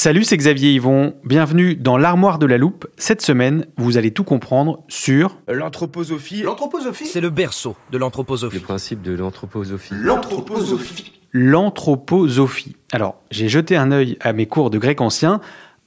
Salut, c'est Xavier Yvon. Bienvenue dans l'armoire de la loupe. Cette semaine, vous allez tout comprendre sur L'anthroposophie. L'anthroposophie C'est le berceau de l'anthroposophie. Le principe de l'anthroposophie. L'anthroposophie. l'anthroposophie. Alors, j'ai jeté un œil à mes cours de grec ancien.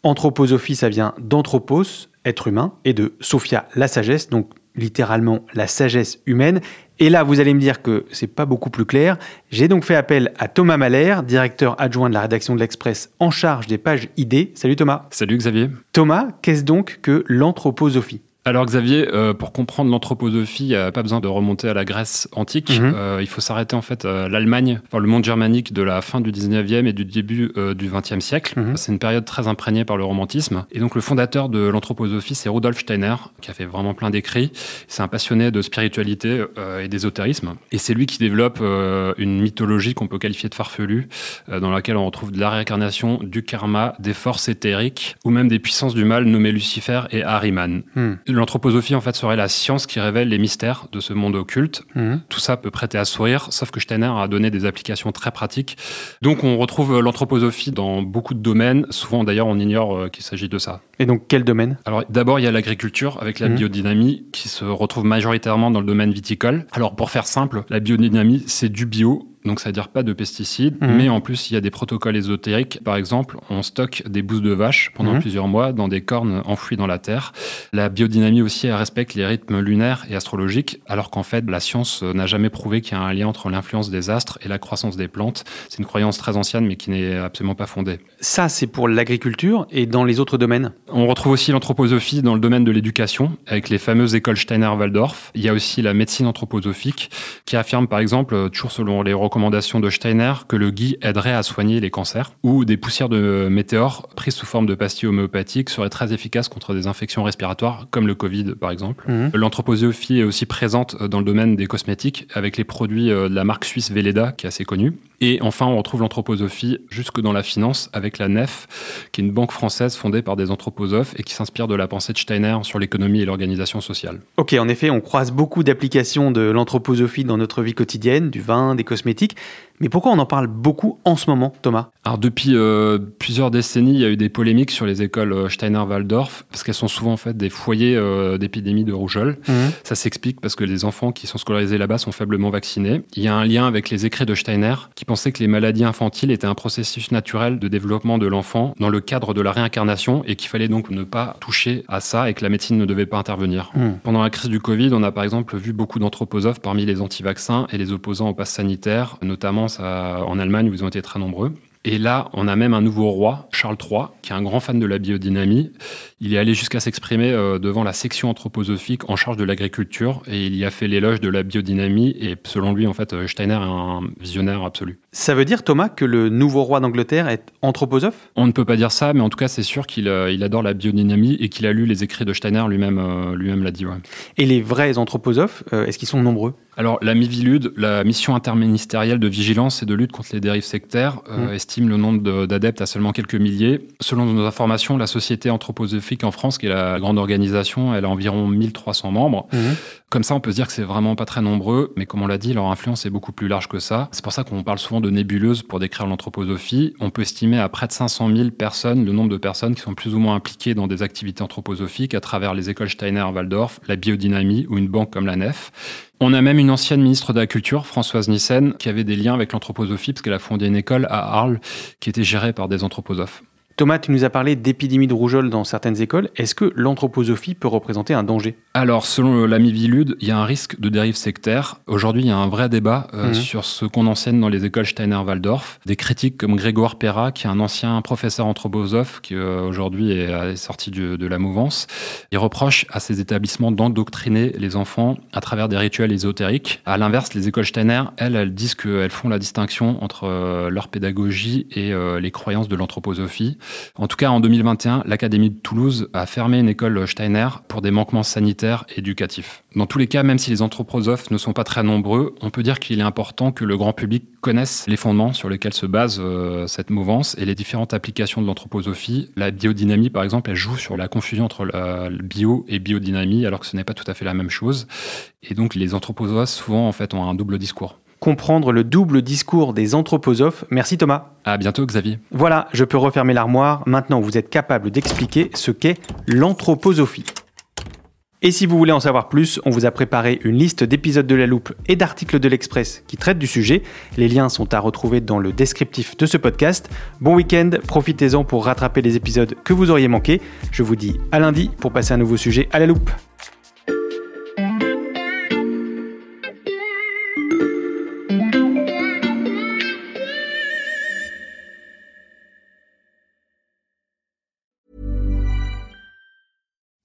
Anthroposophie, ça vient d'anthropos, être humain, et de sophia, la sagesse, donc littéralement la sagesse humaine. Et là, vous allez me dire que c'est pas beaucoup plus clair. J'ai donc fait appel à Thomas Mahler, directeur adjoint de la rédaction de l'Express en charge des pages idées. Salut Thomas. Salut Xavier. Thomas, qu'est-ce donc que l'anthroposophie? Alors Xavier, euh, pour comprendre l'anthroposophie, il n'y a pas besoin de remonter à la Grèce antique. Mhm. Euh, il faut s'arrêter en fait à l'Allemagne, enfin, le monde germanique de la fin du 19e et du début euh, du 20e siècle. Mhm. C'est une période très imprégnée par le romantisme. Et donc le fondateur de l'anthroposophie, c'est Rudolf Steiner, qui a fait vraiment plein d'écrits. C'est un passionné de spiritualité euh, et d'ésotérisme. Et c'est lui qui développe euh, une mythologie qu'on peut qualifier de farfelue, euh, dans laquelle on retrouve de la réincarnation, du karma, des forces éthériques, ou même des puissances du mal nommées Lucifer et Ahriman. Hmm. L'anthroposophie, en fait, serait la science qui révèle les mystères de ce monde occulte. Mhm. Tout ça peut prêter à sourire, sauf que Steiner a donné des applications très pratiques. Donc, on retrouve l'anthroposophie dans beaucoup de domaines. Souvent, d'ailleurs, on ignore euh, qu'il s'agit de ça. Et donc, quel domaine? Alors, d'abord, il y a l'agriculture avec la Mhm. biodynamie qui se retrouve majoritairement dans le domaine viticole. Alors, pour faire simple, la biodynamie, c'est du bio. Donc, ça veut dire pas de pesticides, Mhm. mais en plus, il y a des protocoles ésotériques. Par exemple, on stocke des bousses de vache pendant Mhm. plusieurs mois dans des cornes enfouies dans la terre. La biodynamie aussi, elle respecte les rythmes lunaires et astrologiques, alors qu'en fait, la science euh, n'a jamais prouvé qu'il y a un lien entre l'influence des astres et la croissance des plantes. C'est une croyance très ancienne, mais qui n'est absolument pas fondée. Ça, c'est pour l'agriculture et dans les autres domaines? On retrouve aussi l'anthroposophie dans le domaine de l'éducation, avec les fameuses écoles Steiner-Waldorf. Il y a aussi la médecine anthroposophique, qui affirme par exemple, euh, toujours selon les recommandations de Steiner, que le gui aiderait à soigner les cancers, ou des poussières de météores prises sous forme de pastilles homéopathiques seraient très efficaces contre des infections respiratoires, comme le Covid par exemple. Mhm. L'anthroposophie est aussi présente dans le domaine des cosmétiques, avec les produits euh, de la marque suisse Velleda, qui est assez connue. Et enfin, on retrouve l'anthroposophie jusque dans la finance, avec la NEF, qui est une banque française fondée par des anthroposophes et qui s'inspire de la pensée de Steiner sur l'économie et l'organisation sociale. Ok, en effet, on croise beaucoup d'applications de l'anthroposophie dans notre vie quotidienne, du vin, des cosmétiques. Mais pourquoi on en parle beaucoup en ce moment, Thomas? Alors depuis euh, plusieurs décennies, il y a eu des polémiques sur les écoles euh, Steiner-Waldorf, parce qu'elles sont souvent en fait des foyers euh, d'épidémie de rougeole. Ça s'explique parce que les enfants qui sont scolarisés là-bas sont faiblement vaccinés. Il y a un lien avec les écrits de Steiner qui pensait que les maladies infantiles étaient un processus naturel de développement de l'enfant dans le cadre de la réincarnation et qu'il fallait donc ne pas toucher à ça et que la médecine ne devait pas intervenir. Hmm. Pendant la crise du Covid, on a par exemple vu beaucoup d'anthroposophes parmi les anti-vaccins et les opposants au pass sanitaire, notamment en Allemagne ils ont été très nombreux. Et là, on a même un nouveau roi, Charles III, qui est un grand fan de la biodynamie. Il est allé jusqu'à s'exprimer euh, devant la section anthroposophique en charge de l'agriculture et il y a fait l'éloge de la biodynamie. Et selon lui, en fait, euh, Steiner est un visionnaire absolu. Ça veut dire, Thomas, que le nouveau roi d'Angleterre est anthroposophe? On ne peut pas dire ça, mais en tout cas, c'est sûr qu'il euh, il adore la biodynamie et qu'il a lu les écrits de Steiner lui-même euh, lui-même l'a dit. Ouais. Et les vrais anthroposophes, euh, est-ce qu'ils sont nombreux? Alors, la MIVILUD, la mission interministérielle de vigilance et de lutte contre les dérives sectaires, Mmh. estime le nombre de- d'adeptes à seulement quelques milliers. Selon nos informations, la Société anthroposophique en France, qui est la grande organisation, elle a environ 1300 membres. Comme ça, on peut se dire que c'est vraiment pas très nombreux, mais comme on l'a dit, leur influence est beaucoup plus large que ça. C'est pour ça qu'on parle souvent de nébuleuse pour décrire l'anthroposophie. On peut estimer à près de 500 000 personnes le nombre de personnes qui sont plus ou moins impliquées dans des activités anthroposophiques à travers les écoles Steiner à Waldorf, la biodynamie ou une banque comme la Nef. On a même une ancienne ministre de la Culture, Françoise Nissen, qui avait des liens avec l'anthroposophie parce qu'elle a fondé une école à Arles qui était gérée par des anthroposophes. Thomas, tu nous as parlé d'épidémie de rougeole dans certaines écoles. Est-ce que l'anthroposophie peut représenter un danger? Alors, selon l'ami Vilude, il y a un risque de dérive sectaire. Aujourd'hui, il y a un vrai débat euh, Mhm. sur ce qu'on enseigne dans les écoles Steiner-Waldorf. Des critiques comme Grégoire Perra, qui est un ancien professeur anthroposophe, qui euh, aujourd'hui est, est sorti du- de la mouvance, il reproche à ces établissements d'endoctriner les enfants à travers des rituels ésotériques. À l'inverse, les écoles Steiner, elles, elles disent qu'elles font la distinction entre euh, leur pédagogie et les croyances de l'anthroposophie. En tout cas, en 2021, l'Académie de Toulouse a fermé une école Steiner pour des manquements sanitaires et éducatifs. Dans tous les cas, même si les anthroposophes ne sont pas très nombreux, on peut dire qu'il est important que le grand public connaisse les fondements sur lesquels se base euh, cette mouvance et les différentes applications de l'anthroposophie. La biodynamie, par exemple, elle joue sur la confusion entre bio et biodynamie, alors que ce n'est pas tout à fait la même chose. Et donc, les anthroposophes, souvent, en fait, ont un double discours. Comprendre le double discours des anthroposophes. Merci Thomas. À bientôt, Xavier. Voilà, je peux refermer l'armoire. Maintenant, vous êtes capable d'expliquer ce qu'est l'anthroposophie. Et si vous voulez en savoir plus, on vous a préparé une liste d'épisodes de la loupe et d'articles de l'Express qui traitent du sujet. Les liens sont à retrouver dans le descriptif de ce podcast. Bon week-end, profitez-en pour rattraper les épisodes que vous auriez manqués. Je vous dis à lundi pour passer un nouveau sujet à la loupe.